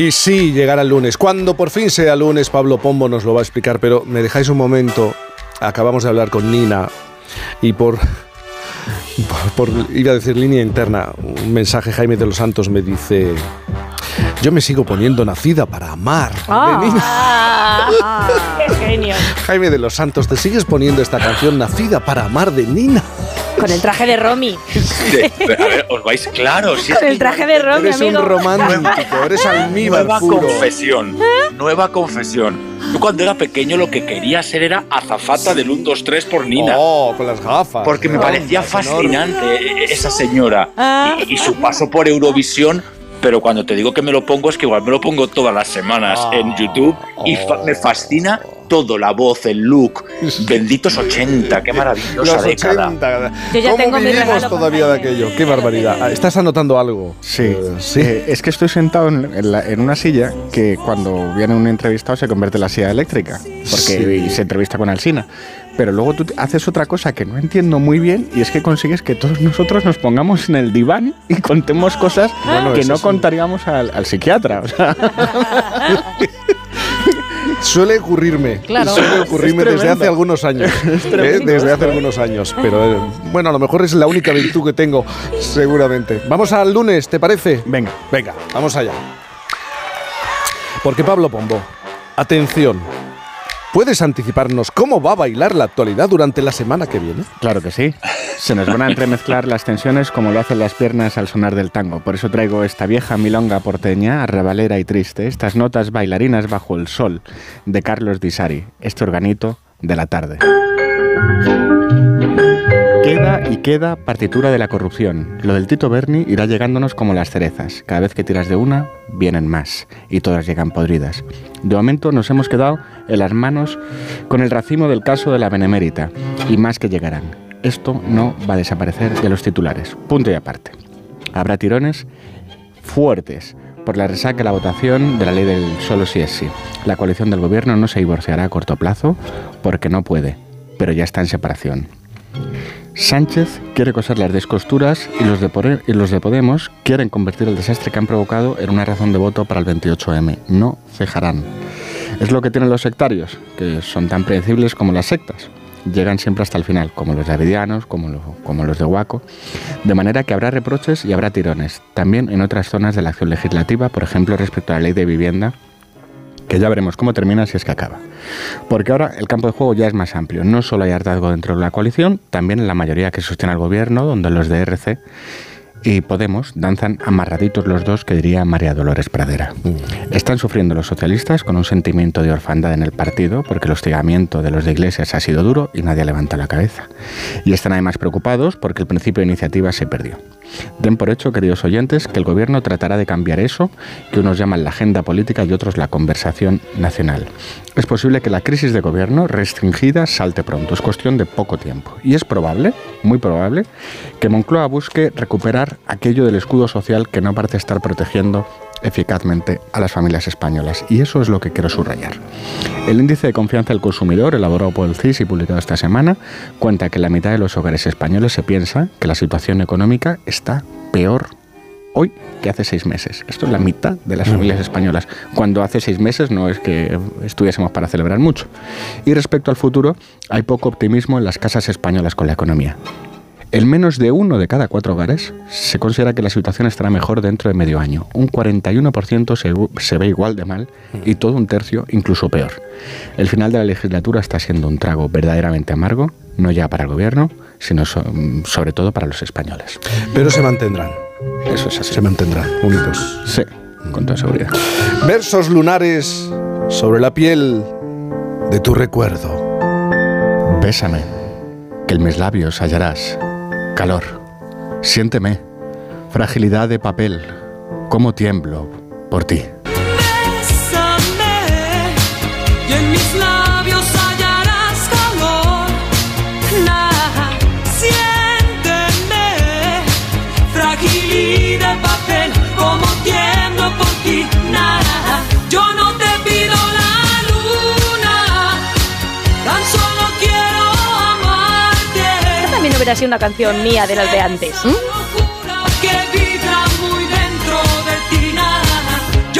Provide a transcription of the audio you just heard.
Y sí, llegará el lunes. Cuando por fin sea lunes, Pablo Pombo nos lo va a explicar, pero me dejáis un momento. Acabamos de hablar con Nina y por, por, iba a decir línea interna, un mensaje Jaime de los Santos me dice, yo me sigo poniendo nacida para amar. Ah, ¡Qué genio! Jaime de los Santos, ¿te sigues poniendo esta canción Nacida para amar de Nina? Con el traje de Romy. a ver, os vais claro. Si Con el traje de Romy, Eres amigo. un romántico, eres almíbar Nueva puro. confesión. Nueva confesión. Yo cuando era pequeño lo que quería ser era azafata del 1, 2, 3 por Nina. Oh, con las gafas. Porque me parecía fascinante esa señora Ah. y, y su paso por Eurovisión. Pero cuando te digo que me lo pongo es que igual me lo pongo todas las semanas Ah. en YouTube y fa- me fascina todo, la voz, el look. Benditos 80, qué maravillosa Los década. 80. Yo ya ¿Cómo tengo vivimos todavía de aquello? Qué barbaridad. Ah, ¿Estás anotando algo? Sí, Eh, sí. Eh, es que estoy sentado en, en la- en una silla que cuando viene un entrevistado se convierte en la silla eléctrica, porque Sí. se entrevista con Alsina. Pero luego tú haces otra cosa que no entiendo muy bien y es que consigues que todos nosotros nos pongamos en el diván y contemos cosas Bueno, que no sí. contaríamos al, al psiquiatra. o sea, Suele ocurrirme. Claro. Suele ocurrirme Es desde hace algunos años. ¿eh? Desde hace algunos años. Pero eh, bueno, a lo mejor es la única virtud que tengo, seguramente. Vamos al lunes, ¿te parece? venga, Venga, vamos allá. Porque Pablo Pombo, atención. ¿Puedes anticiparnos cómo va a bailar la actualidad durante la semana que viene? claro que sí. Se nos van a entremezclar las tensiones como lo hacen las piernas al sonar del tango. Por eso traigo esta vieja milonga porteña, arrabalera y triste, estas notas bailarinas bajo el sol de Carlos Di Sari, este organito de la tarde. Queda y queda partitura de la corrupción. Lo del Tito Berni irá llegándonos como las cerezas. Cada vez que tiras de una, vienen más. Y todas llegan podridas. De momento nos hemos quedado en las manos con el racimo del caso de la Benemérita. Y más que llegarán. Esto no va a desaparecer de los titulares. Punto y aparte. Habrá tirones fuertes por la resaca de la votación de la ley del solo sí es sí. La coalición del gobierno no se divorciará a corto plazo porque no puede, pero ya está en separación. Sánchez quiere coser las descosturas y los, de Podemos quieren convertir el desastre que han provocado en una razón de voto para el 28M. No cejarán. Es lo que tienen los sectarios, que son tan predecibles como las sectas. Llegan siempre hasta el final, como los davidianos, como, como los de Huaco. De manera que habrá reproches y habrá tirones. También en otras zonas de la acción legislativa, por ejemplo respecto a la ley de vivienda, que ya veremos cómo termina si es que acaba. Porque ahora el campo de juego ya es más amplio. No solo hay hartazgo dentro de la coalición, también en la mayoría que sostiene al gobierno, donde los de RC y Podemos danzan amarraditos los dos, que diría María Dolores Pradera. Están sufriendo los socialistas con un sentimiento de orfandad en el partido, porque el hostigamiento de los de Iglesias ha sido duro y nadie levanta la cabeza. Y están además preocupados porque el principio de iniciativa se perdió. Den por hecho, queridos oyentes, que el gobierno tratará de cambiar eso, que unos llaman la agenda política y otros la conversación nacional. Es posible que la crisis de gobierno restringida salte pronto, es cuestión de poco tiempo. Y es probable, muy probable, que Moncloa busque recuperar aquello del escudo social que no parece estar protegiendo eficazmente a las familias españolas. Y eso es lo que quiero subrayar. El índice de confianza del consumidor, elaborado por el CIS y publicado esta semana, cuenta que la mitad de los hogares españoles se piensa que la situación económica está peor hoy que hace seis meses. Esto es la mitad de las familias españolas, cuando hace seis meses no es que estuviésemos para celebrar mucho. Y respecto al futuro, hay poco optimismo en las casas españolas con la economía. En menos de uno de cada cuatro hogares se considera que la situación estará mejor dentro de medio año. Un 41% se, se ve igual de mal y todo un tercio incluso peor. El final de la legislatura está siendo un trago verdaderamente amargo, no ya para el gobierno, sino so- sobre todo para los españoles. Pero se mantendrán. Eso es así. Se mantendrán unidos. Sí, con toda seguridad. Versos lunares sobre la piel de tu recuerdo. Bésame, que en mis labios hallarás calor. Siénteme, fragilidad de papel, cómo tiemblo por ti. Hubiera sido una canción mía de las de antes. ¿m? Solo